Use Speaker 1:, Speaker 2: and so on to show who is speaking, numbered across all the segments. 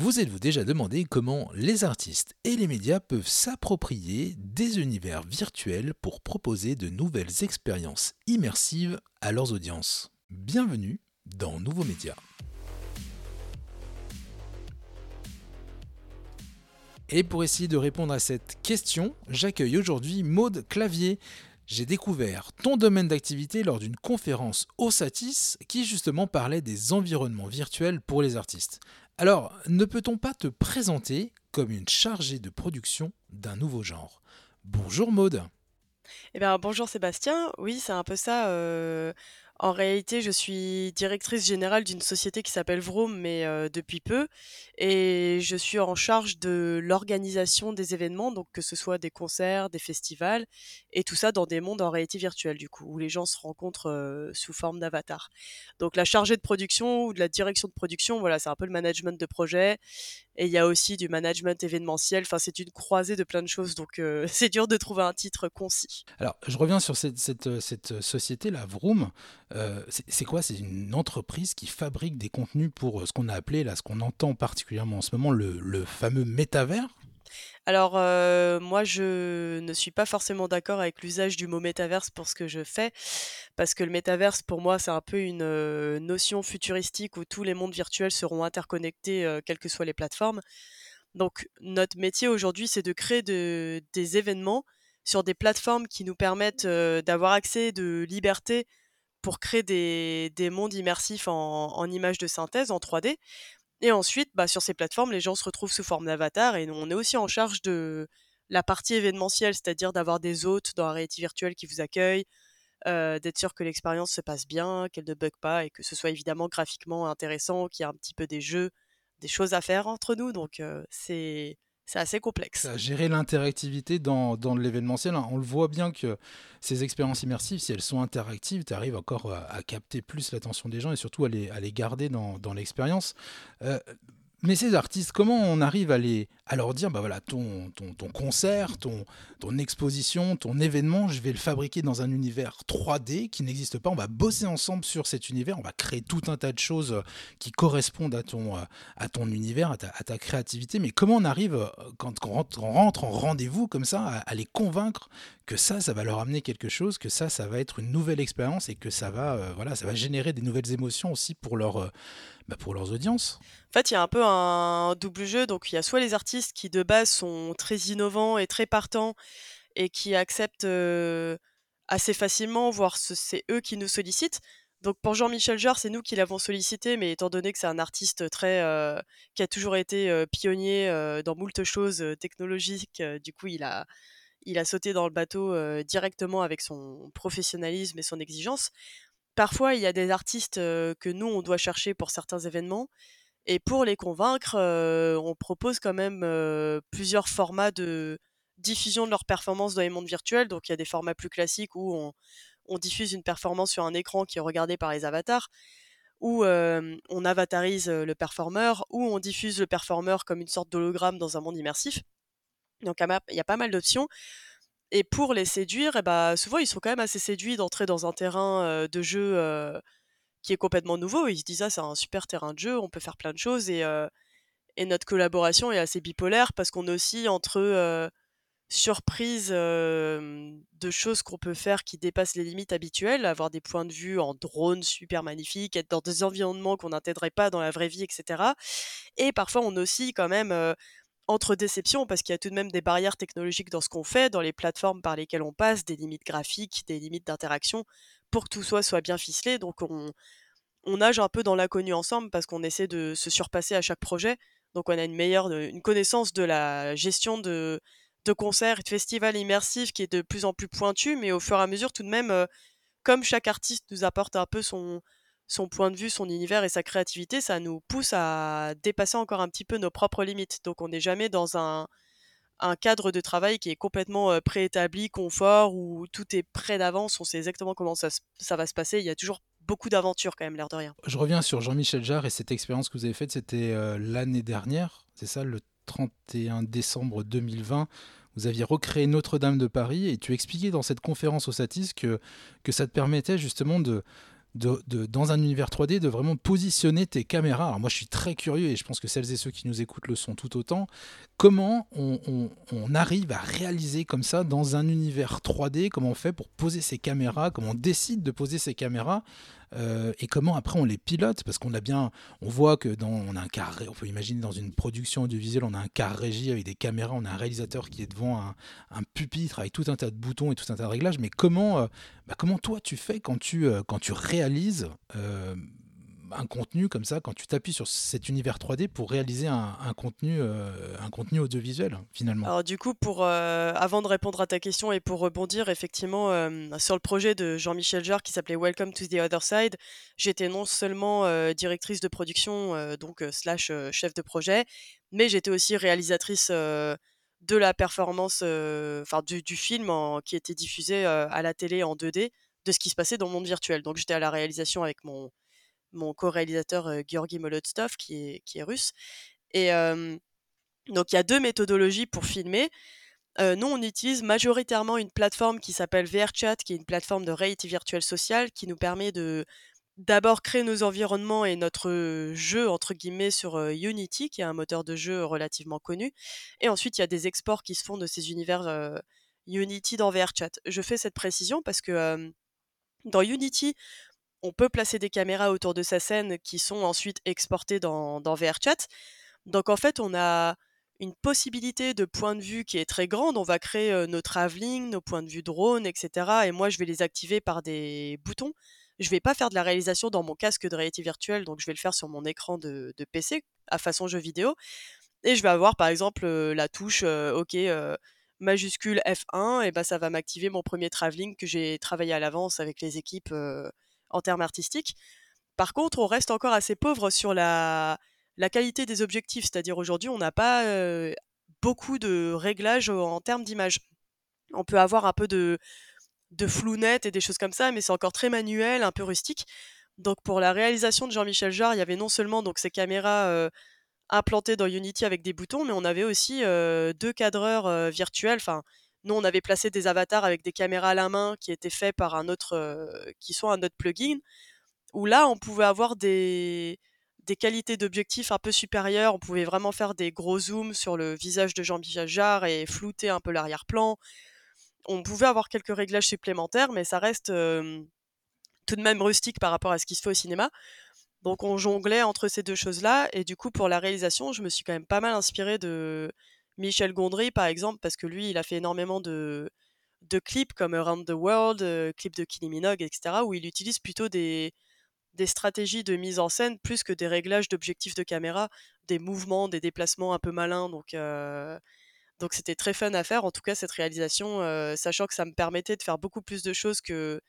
Speaker 1: Vous êtes-vous déjà demandé comment les artistes et les médias peuvent s'approprier des univers virtuels pour proposer de nouvelles expériences immersives à leurs audiences? Bienvenue dans Nouveaux Médias. Et pour essayer de répondre à cette question, j'accueille aujourd'hui Maude Clavier. J'ai découvert ton domaine d'activité lors d'une conférence au Satis qui justement parlait des environnements virtuels pour les artistes. Alors, ne peut-on pas te présenter comme une chargée de production d'un nouveau genre? Bonjour Maude.
Speaker 2: Eh bien, bonjour Sébastien. Oui, c'est un peu ça. euh, en réalité, je suis directrice générale d'une société qui s'appelle Vroom, mais euh, depuis peu, et je suis en charge de l'organisation des événements, donc que ce soit des concerts, des festivals, et tout ça dans des mondes en réalité virtuelle, du coup, où les gens se rencontrent euh, sous forme d'avatar. Donc la chargée de production ou de la direction de production, voilà, c'est un peu le management de projet, et il y a aussi du management événementiel. Enfin, c'est une croisée de plein de choses, donc euh, c'est dur de trouver un titre concis.
Speaker 1: Alors, je reviens sur cette, cette, cette société, la Vroom. Euh, c'est quoi? C'est une entreprise qui fabrique des contenus pour euh, ce qu'on a appelé, là, ce qu'on entend particulièrement en ce moment, le, fameux métavers?
Speaker 2: Alors, euh, moi, je ne suis pas forcément d'accord avec l'usage du mot métaverse pour ce que je fais, parce que le métaverse, pour moi, c'est un peu une notion futuristique où tous les mondes virtuels seront interconnectés, quelles que soient les plateformes. Donc, notre métier aujourd'hui, c'est de créer de- des événements sur des plateformes qui nous permettent d'avoir accès de liberté pour créer des, des mondes immersifs en, en images de synthèse, en 3D. Et ensuite, bah, sur ces plateformes, les gens se retrouvent sous forme d'avatar et nous, on est aussi en charge de la partie événementielle, c'est-à-dire d'avoir des hôtes dans la réalité virtuelle qui vous accueillent, euh, d'être sûr que l'expérience se passe bien, qu'elle ne bug pas et que ce soit évidemment graphiquement intéressant, qu'il y a un petit peu des jeux, des choses à faire entre nous. Donc, euh, c'est c'est assez complexe.
Speaker 1: gérer l'interactivité dans, l'événementiel. hein. On le voit bien que ces expériences immersives, si elles sont interactives, tu arrives encore à, à capter plus l'attention des gens et surtout à les, garder dans, dans l'expérience. Euh, mais ces artistes, comment on arrive à, les, à leur dire, bah voilà, ton, ton, concert, ton, ton exposition, ton événement, je vais le fabriquer dans un univers 3D qui n'existe pas. On va bosser ensemble sur cet univers, on va créer tout un tas de choses euh, qui correspondent à ton, euh, à ton univers, à ta, créativité. Mais comment on arrive, euh, quand on rentre, on rentre en rendez-vous comme ça, à, les convaincre que ça, ça va leur amener quelque chose, que ça, ça va être une nouvelle expérience et que ça va, voilà, ça va générer des nouvelles émotions aussi pour, leur, bah, pour leurs audiences?
Speaker 2: En fait, il y a un peu un double jeu. Donc, il y a soit les artistes qui, de base, sont très innovants et très partants et qui acceptent assez facilement, voire ce- c'est eux qui nous sollicitent. Donc, pour Jean-Michel Jarre, c'est nous qui l'avons sollicité, mais étant donné que c'est un artiste très, qui a toujours été pionnier euh, dans moult choses technologiques, du coup, il a, il a sauté dans le bateau directement avec son professionnalisme et son exigence. Parfois, il y a des artistes que nous, on doit chercher pour certains événements et pour les convaincre, heu, on propose quand même, heu, plusieurs formats de diffusion de leurs performances dans les mondes virtuels. Donc il y a des formats plus classiques où on diffuse une performance sur un écran qui est regardé par les avatars, où, hem, on avatarise, le performeur, ou on diffuse le performeur comme une sorte d'hologramme dans un monde immersif. Donc il y a pas mal d'options et pour les séduire et bah, souvent ils sont quand même assez séduits d'entrer dans un terrain, de jeu, qui est complètement nouveau. Ils se disent: «Ah c'est un super terrain de jeu, on peut faire plein de choses» et et notre collaboration est assez bipolaire parce qu'on aussi entre, surprise, de choses qu'on peut faire qui dépassent les limites habituelles, avoir des points de vue en drone super magnifiques, être dans des environnements qu'on n'intégrerait pas dans la vraie vie et cetera et parfois on aussi quand même, entre déceptions parce qu'il y a tout de même des barrières technologiques dans ce qu'on fait, dans les plateformes par lesquelles on passe, des limites graphiques, des limites d'interaction pour que tout soit soit bien ficelé donc on nage un peu dans l'inconnu ensemble parce qu'on essaie de se surpasser à chaque projet. Donc on a une meilleure, euh, une connaissance de la gestion de, de concerts et de festivals immersifs qui est de plus en plus pointue, mais au fur et à mesure, tout de même, euh, comme chaque artiste nous apporte un peu son, son point de vue, son univers et sa créativité, ça nous pousse à dépasser encore un petit peu nos propres limites. Donc on n'est jamais dans un, cadre de travail qui est complètement préétabli, confort, où tout est prêt d'avance, on sait exactement comment ça, va se passer. Il y a toujours beaucoup d'aventures quand même, l'air de rien.
Speaker 1: Je reviens sur Jean-Michel Jarre et cette expérience que vous avez faite, c'était l'année dernière, c'est ça, le 31 décembre 2020. Vous aviez recréé Notre-Dame de Paris et tu expliquais dans cette conférence au Satis que ça te permettait justement de, de, dans un univers 3D, de vraiment positionner tes caméras. Alors moi, je suis très curieux et je pense que celles et ceux qui nous écoutent le sont tout autant. Comment on, arrive à réaliser comme ça dans un univers 3D Comment on fait pour poser ses caméras Comment on décide de poser ses caméras euh, et comment après on les pilote? Parce qu'on a bien on voit que dans a un carré on peut imaginer dans une production audiovisuelle on a un car régie avec des caméras on a un réalisateur qui est devant un, pupitre avec tout un tas de boutons et tout un tas de réglages. Mais comment euh, bah, comment toi tu fais quand tu euh, quand tu réalises un contenu comme ça quand tu t'appuies sur cet univers 3D pour réaliser un, contenu, euh, un contenu audiovisuel finalement
Speaker 2: Alors du coup, euh, avant de répondre à ta question et pour rebondir effectivement euh, sur le projet de Jean-Michel Jarre qui s'appelait Welcome to the Other Side, j'étais non seulement directrice de production, donc slash chef de projet, mais j'étais aussi réalisatrice de la performance, enfin du, film qui était diffusé à la télé en 2D de ce qui se passait dans le monde virtuel. Donc j'étais à la réalisation avec mon, mon co-réalisateur euh, Georgi Molotov, qui est, russe. Et donc, il y a deux méthodologies pour filmer. nous, on utilise majoritairement une plateforme qui s'appelle VRChat, qui est une plateforme de réalité virtuelle sociale qui nous permet de d'abord créer nos environnements et notre jeu, entre guillemets, sur Unity, qui est un moteur de jeu relativement connu. Et ensuite, il y a des exports qui se font de ces univers Unity dans VRChat. Je fais cette précision parce que dans Unity, on peut placer des caméras autour de sa scène qui sont ensuite exportées dans, VRChat. Donc en fait, on a une possibilité de point de vue qui est très grande. On va créer nos travelling, nos points de vue drone, etc. Et moi, je vais les activer par des boutons. Je ne vais pas faire de la réalisation dans mon casque de réalité virtuelle, donc je vais le faire sur mon écran de, PC à façon jeu vidéo. Et je vais avoir par exemple la touche OK majuscule F1, et ben ça va m'activer mon premier travelling que j'ai travaillé à l'avance avec les équipes en termes artistiques. Par contre, on reste encore assez pauvre sur la, qualité des objectifs, c'est-à-dire aujourd'hui, on n'a pas beaucoup de réglages en termes d'image. On peut avoir un peu de, flou net et des choses comme ça, mais c'est encore très manuel, un peu rustique. Donc pour la réalisation de Jean-Michel Jarre, il y avait non seulement donc ces caméras implantées dans Unity avec des boutons, mais on avait aussi deux cadreurs virtuels, enfin nous, on avait placé des avatars avec des caméras à la main qui étaient faits par un autre, euh, qui un autre plugin, où là, on pouvait avoir des, des qualités d'objectifs un peu supérieures. On pouvait vraiment faire des gros zooms sur le visage de Jean-Michel Jarre et flouter un peu l'arrière-plan. On pouvait avoir quelques réglages supplémentaires, mais ça reste tout de même rustique par rapport à ce qui se fait au cinéma. Donc on jonglait entre ces deux choses-là, et du coup pour la réalisation, je me suis quand même pas mal inspirée de, Michel Gondry, par exemple, parce que lui, il a fait énormément de, clips comme Around the World, euh, clips de Kylie Minogue, etc., où il utilise plutôt des, stratégies de mise en scène plus que des réglages d'objectifs de caméra, des mouvements, des déplacements un peu malins. Donc, euh, c'était très fun à faire. En tout cas, cette réalisation, euh, sachant que ça me permettait de faire beaucoup plus de choses que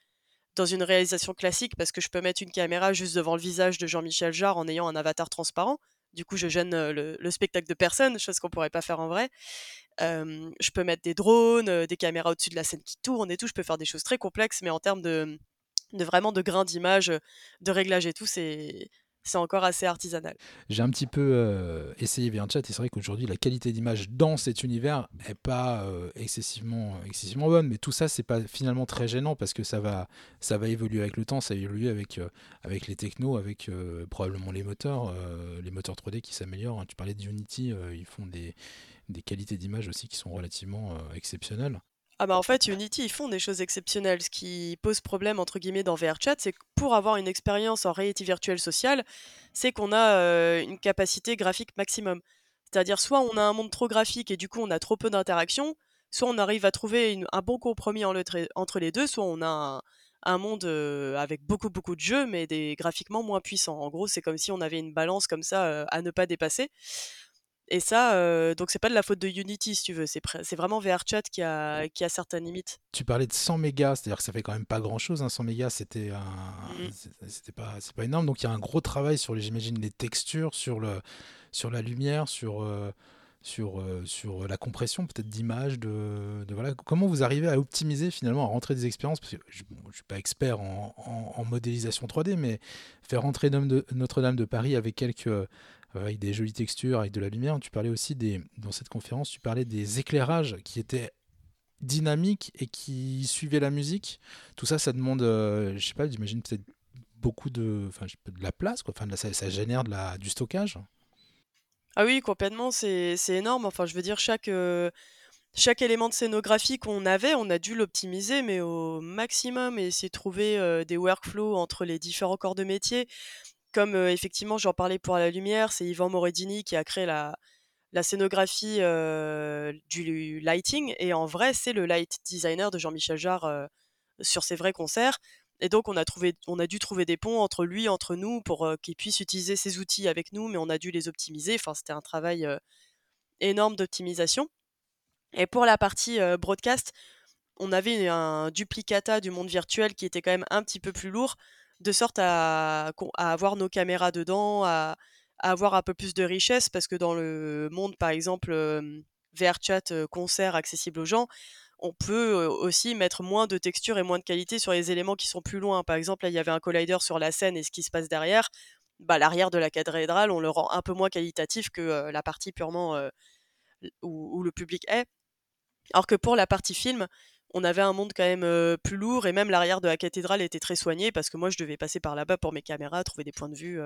Speaker 2: dans une réalisation classique, parce que je peux mettre une caméra juste devant le visage de Jean-Michel Jarre en ayant un avatar transparent. Du coup, je gêne le, spectacle de personne, chose qu'on pourrait pas faire en vrai. je peux mettre des drones, des caméras au-dessus de la scène qui tournent et tout. Je peux faire des choses très complexes, mais en termes de, vraiment de grains d'image, de réglage et tout, c'est c'est encore assez artisanal.
Speaker 1: J'ai un petit peu euh, essayé VRChat et c'est vrai qu'aujourd'hui la qualité d'image dans cet univers est pas euh, excessivement, excessivement bonne, mais tout ça c'est pas finalement très gênant parce que ça va, ça va évoluer avec le temps, ça va évoluer avec, euh, avec les technos, avec probablement les moteurs, les moteurs 3D qui s'améliorent. Hein. Tu parlais de Unity, ils font des qualités d'image aussi qui sont relativement exceptionnelles.
Speaker 2: Ah bah en fait, Unity, ils font des choses exceptionnelles. Ce qui pose problème, entre guillemets, dans VRChat, c'est que pour avoir une expérience en réalité virtuelle sociale, c'est qu'on a euh, une capacité graphique maximum. C'est-à-dire, soit on a un monde trop graphique et du coup on a trop peu d'interaction, soit on arrive à trouver un bon compromis entre les deux, soit on a un, monde euh, avec beaucoup beaucoup de jeux, mais des graphiquement moins puissants. En gros, c'est comme si on avait une balance comme ça euh, à ne pas dépasser. Et ça, euh, donc c'est pas de la faute de Unity si tu veux, c'est, c'est vraiment VRChat qui a, qui a certaines limites.
Speaker 1: Tu parlais de 100 mégas, c'est-à-dire que ça fait quand même pas grand-chose, hein, 100 mégas c'était, un... Mmh. c'était pas, c'est pas énorme, donc il y a un gros travail sur, les, j'imagine, les textures, sur, le, sur la lumière, sur, euh, sur, euh, sur la compression peut-être d'image, de, de, voilà. Comment vous arrivez à optimiser finalement, à rentrer des expériences, parce que je, ne suis pas expert en, en, modélisation 3D, mais faire rentrer Notre-Dame de Paris avec quelques avec des jolies textures, avec de la lumière. Tu parlais aussi dans cette conférence, tu parlais des éclairages qui étaient dynamiques et qui suivaient la musique. Tout ça, ça demande, je euh, je sais pas, j'imagine peut-être beaucoup de, enfin, de la place, quoi. Enfin, ça, génère du stockage.
Speaker 2: Ah oui, complètement, c'est énorme. Enfin, je veux dire, chaque, euh, chaque élément de scénographie qu'on avait, on a dû l'optimiser, mais au maximum, et essayer de trouver euh, des workflows entre les différents corps de métier. Comme effectivement, j'en parlais pour la lumière, c'est Yvan Moredini qui a créé la, la scénographie du lighting, et en vrai, c'est le light designer de Jean-Michel Jarre sur ses vrais concerts. Et donc, on a, trouvé, on a dû trouver des ponts entre lui, entre nous, pour qu'il puisse utiliser ses outils avec nous, mais on a dû les optimiser. Enfin, c'était un travail énorme d'optimisation. Et pour la partie broadcast, on avait un duplicata du monde virtuel qui était quand même un petit peu plus lourd, de sorte à, avoir nos caméras dedans, à, avoir un peu plus de richesse, parce que dans le monde, par exemple, VRChat concert accessible aux gens, on peut aussi mettre moins de texture et moins de qualité sur les éléments qui sont plus loin. Par exemple, là, il y avait un collider sur la scène et ce qui se passe derrière, bah, l'arrière de la cathédrale, on le rend un peu moins qualitatif que la partie purement où, le public est. Alors que pour la partie film, on avait un monde quand même plus lourd et même l'arrière de la cathédrale était très soigné parce que moi je devais passer par là-bas pour mes caméras, trouver des points de vue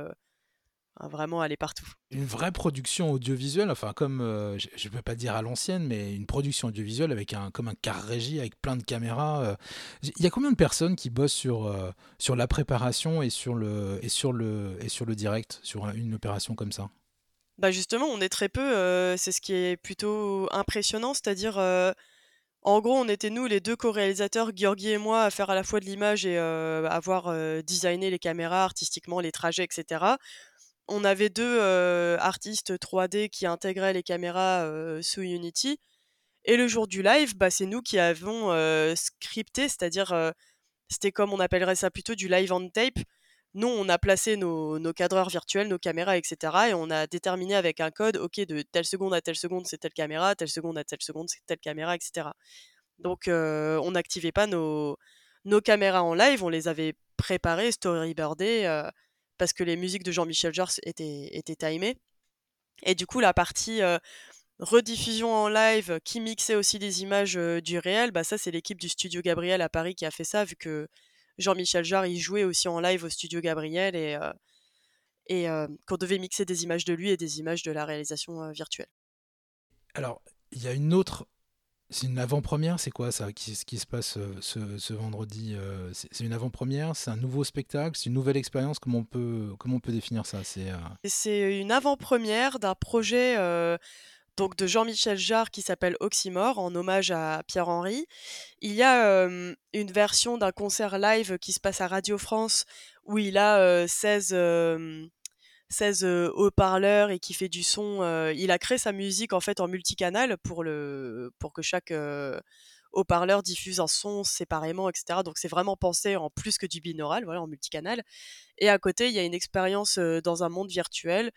Speaker 2: vraiment aller partout.
Speaker 1: Une vraie production audiovisuelle, enfin comme, euh, je ne peux pas dire à l'ancienne, mais une production audiovisuelle avec un, comme un car régie, avec plein de caméras. Il y a combien de personnes qui bossent sur, sur la préparation et sur, le, et, sur le, et sur le direct, sur une opération comme ça?
Speaker 2: Bah justement, on est très peu, c'est ce qui est plutôt impressionnant, c'est-à-dire, en gros, on était nous les deux co-réalisateurs, Georgi et moi, à faire à la fois de l'image et avoir designé les caméras artistiquement, les trajets, etc on avait deux artistes 3D qui intégraient les caméras sous Unity. Et le jour du live, bah, c'est nous qui avons scripté, c'est-à-dire, c'était comme on appellerait ça plutôt du live on tape. Nous, on a placé nos, cadreurs virtuels, nos caméras, etc. Et on a déterminé avec un code, OK, de telle seconde à telle seconde, c'est telle caméra, telle seconde à telle seconde, c'est telle caméra, etc. Donc, on n'activait pas nos, caméras en live, on les avait préparées, storyboardées parce que les musiques de Jean-Michel Jarre étaient, timées. Et du coup, la partie rediffusion en live qui mixait aussi des images du réel, bah ça c'est l'équipe du studio Gabriel à Paris qui a fait ça, vu que Jean-Michel Jarre il jouait aussi en live au studio Gabriel et, et qu'on devait mixer des images de lui et des images de la réalisation virtuelle.
Speaker 1: Alors, il y a une autre c'est une avant-première, c'est quoi ça qui, Ce qui se passe euh, ce, vendredi euh, C'est une avant-première, c'est un nouveau spectacle, c'est une nouvelle expérience. Comment on peut comment on peut définir ça?
Speaker 2: C'est euh, une avant-première d'un projet donc de Jean-Michel Jarre qui s'appelle Oxymore en hommage à Pierre Henry. Il y a une version d'un concert live qui se passe à Radio France où il a 16 16 haut-parleurs et qui fait du son. il a créé sa musique en fait en multicanal pour, pour que chaque haut-parleur diffuse un son séparément, etc. Donc c'est vraiment pensé en plus que du binaural, voilà, en multicanal. Et à côté, il y a une expérience dans un monde virtuel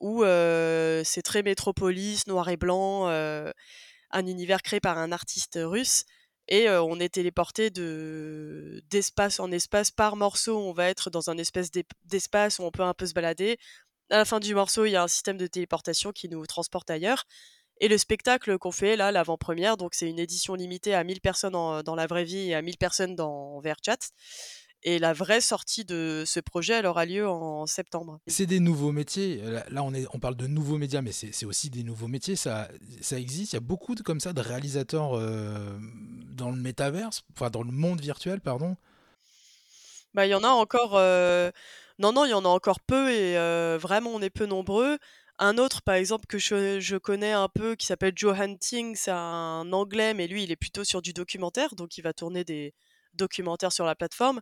Speaker 2: où c'est très métropolis, noir et blanc, un univers créé par un artiste russe et on est téléporté de d'espace en espace par morceau. On va être dans un espèce d'espace où on peut un peu se balader. À la fin du morceau, il y a un système de téléportation qui nous transporte ailleurs. Et le spectacle qu'on fait là, l'avant-première, donc c'est une édition limitée à 1000 personnes dans la vraie vie et à 1000 personnes dans VRChat. Et la vraie sortie de ce projet, elle aura lieu en septembre.
Speaker 1: C'est des nouveaux métiers. Là, on, est, on parle de nouveaux médias, mais c'est aussi des nouveaux métiers. Ça, ça existe. Il y a beaucoup de, comme ça de réalisateurs euh, dans le métaverse, enfin dans le monde virtuel, pardon.
Speaker 2: Bah, il y en a encore. Euh, non, non, il y en a encore peu et euh, vraiment, on est peu nombreux. Un autre, par exemple, que je, je connais un peu, qui s'appelle Joe Hunting, c'est un anglais, mais lui, il est plutôt sur du documentaire, donc il va tourner des documentaires sur la plateforme.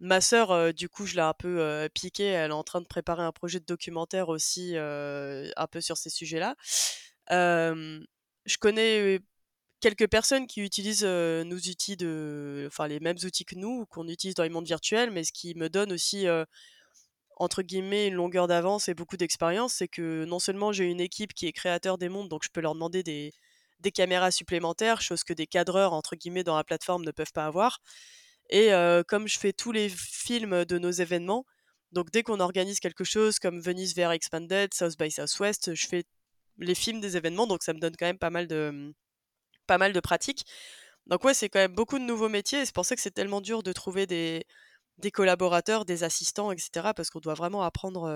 Speaker 2: Ma sœur, du coup, je l'ai un peu piqué. Elle est en train de préparer un projet de documentaire aussi, un peu sur ces sujets-là. je connais quelques personnes qui utilisent nos outils de, enfin les mêmes outils que nous, qu'on utilise dans les mondes virtuels, mais ce qui me donne aussi entre guillemets une longueur d'avance et beaucoup d'expérience, c'est que non seulement j'ai une équipe qui est créateur des mondes, donc je peux leur demander des, des caméras supplémentaires, chose que des cadreurs entre guillemets dans la plateforme ne peuvent pas avoir. Et comme je fais tous les films de nos événements, donc dès qu'on organise quelque chose comme Venice VR Expanded, South by Southwest, je fais les films des événements, donc ça me donne quand même pas mal de, mmh, pas mal de pratiques. Donc ouais, c'est quand même beaucoup de nouveaux métiers, et c'est pour ça que c'est tellement dur de trouver des, des collaborateurs, des assistants, etc. Parce qu'on doit vraiment apprendre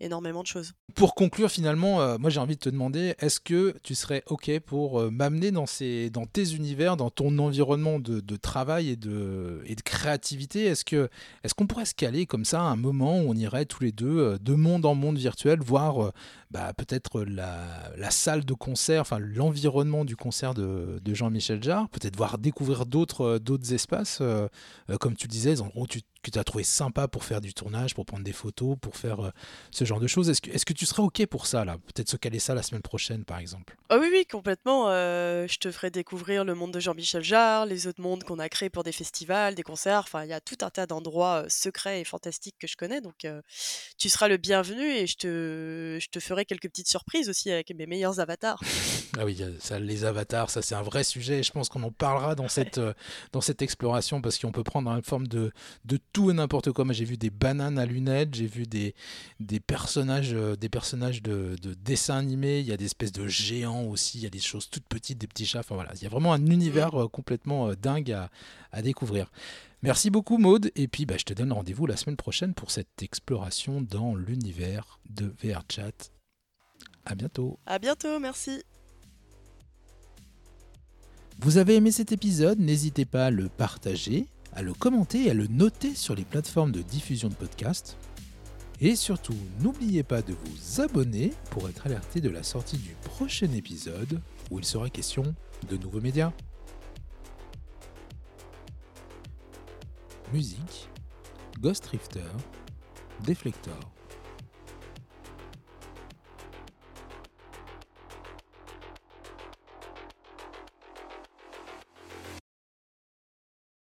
Speaker 2: énormément de choses.
Speaker 1: Pour conclure finalement, euh, moi j'ai envie de te demander, est-ce que tu serais OK pour euh, m'amener dans, ces, dans tes univers, dans ton environnement de, travail et de, et de créativité? Est-ce que est-ce qu'on pourrait se caler comme ça un moment où on irait tous les deux euh, de monde en monde virtuel, voir bah, peut-être la, salle de concert, enfin l'environnement du concert de, Jean-Michel Jarre, peut-être voir découvrir d'autres d'autres espaces, comme tu disais, en gros tu que tu as trouvé sympa pour faire du tournage, pour prendre des photos, pour faire ce genre de choses. Est-ce que, est-ce que tu serais OK pour ça, là? Peut-être se caler ça la semaine prochaine, par exemple
Speaker 2: Ah oui, oui, complètement. Euh, je te ferai découvrir le monde de Jean-Michel Jarre, les autres mondes qu'on a créés pour des festivals, des concerts. Enfin, il y a tout un tas d'endroits euh, secrets et fantastiques que je connais. Donc, euh, tu seras le bienvenu et je te, je te ferai quelques petites surprises aussi avec mes meilleurs avatars.
Speaker 1: ah oui, ça, les avatars, ça c'est un vrai sujet. Je pense qu'on en parlera dans cette, dans cette exploration parce qu'on peut prendre une forme de, de tout et n'importe quoi. J'ai vu des bananes à lunettes, j'ai vu des, des personnages, des personnages de, de dessins animés, il y a des espèces de géants aussi, il y a des choses toutes petites, des petits chats, enfin voilà, il y a vraiment un univers euh, complètement euh, dingue à, découvrir. Merci beaucoup Maude, et puis bah, je te donne rendez-vous la semaine prochaine pour cette exploration dans l'univers de VRChat. À bientôt.
Speaker 2: À bientôt, merci.
Speaker 1: Vous avez aimé cet épisode, n'hésitez pas à le partager, à le commenter et à le noter sur les plateformes de diffusion de podcasts. Et surtout, n'oubliez pas de vous abonner pour être alerté de la sortie du prochain épisode où il sera question de nouveaux médias. Musique, Ghost Rifter, Deflector.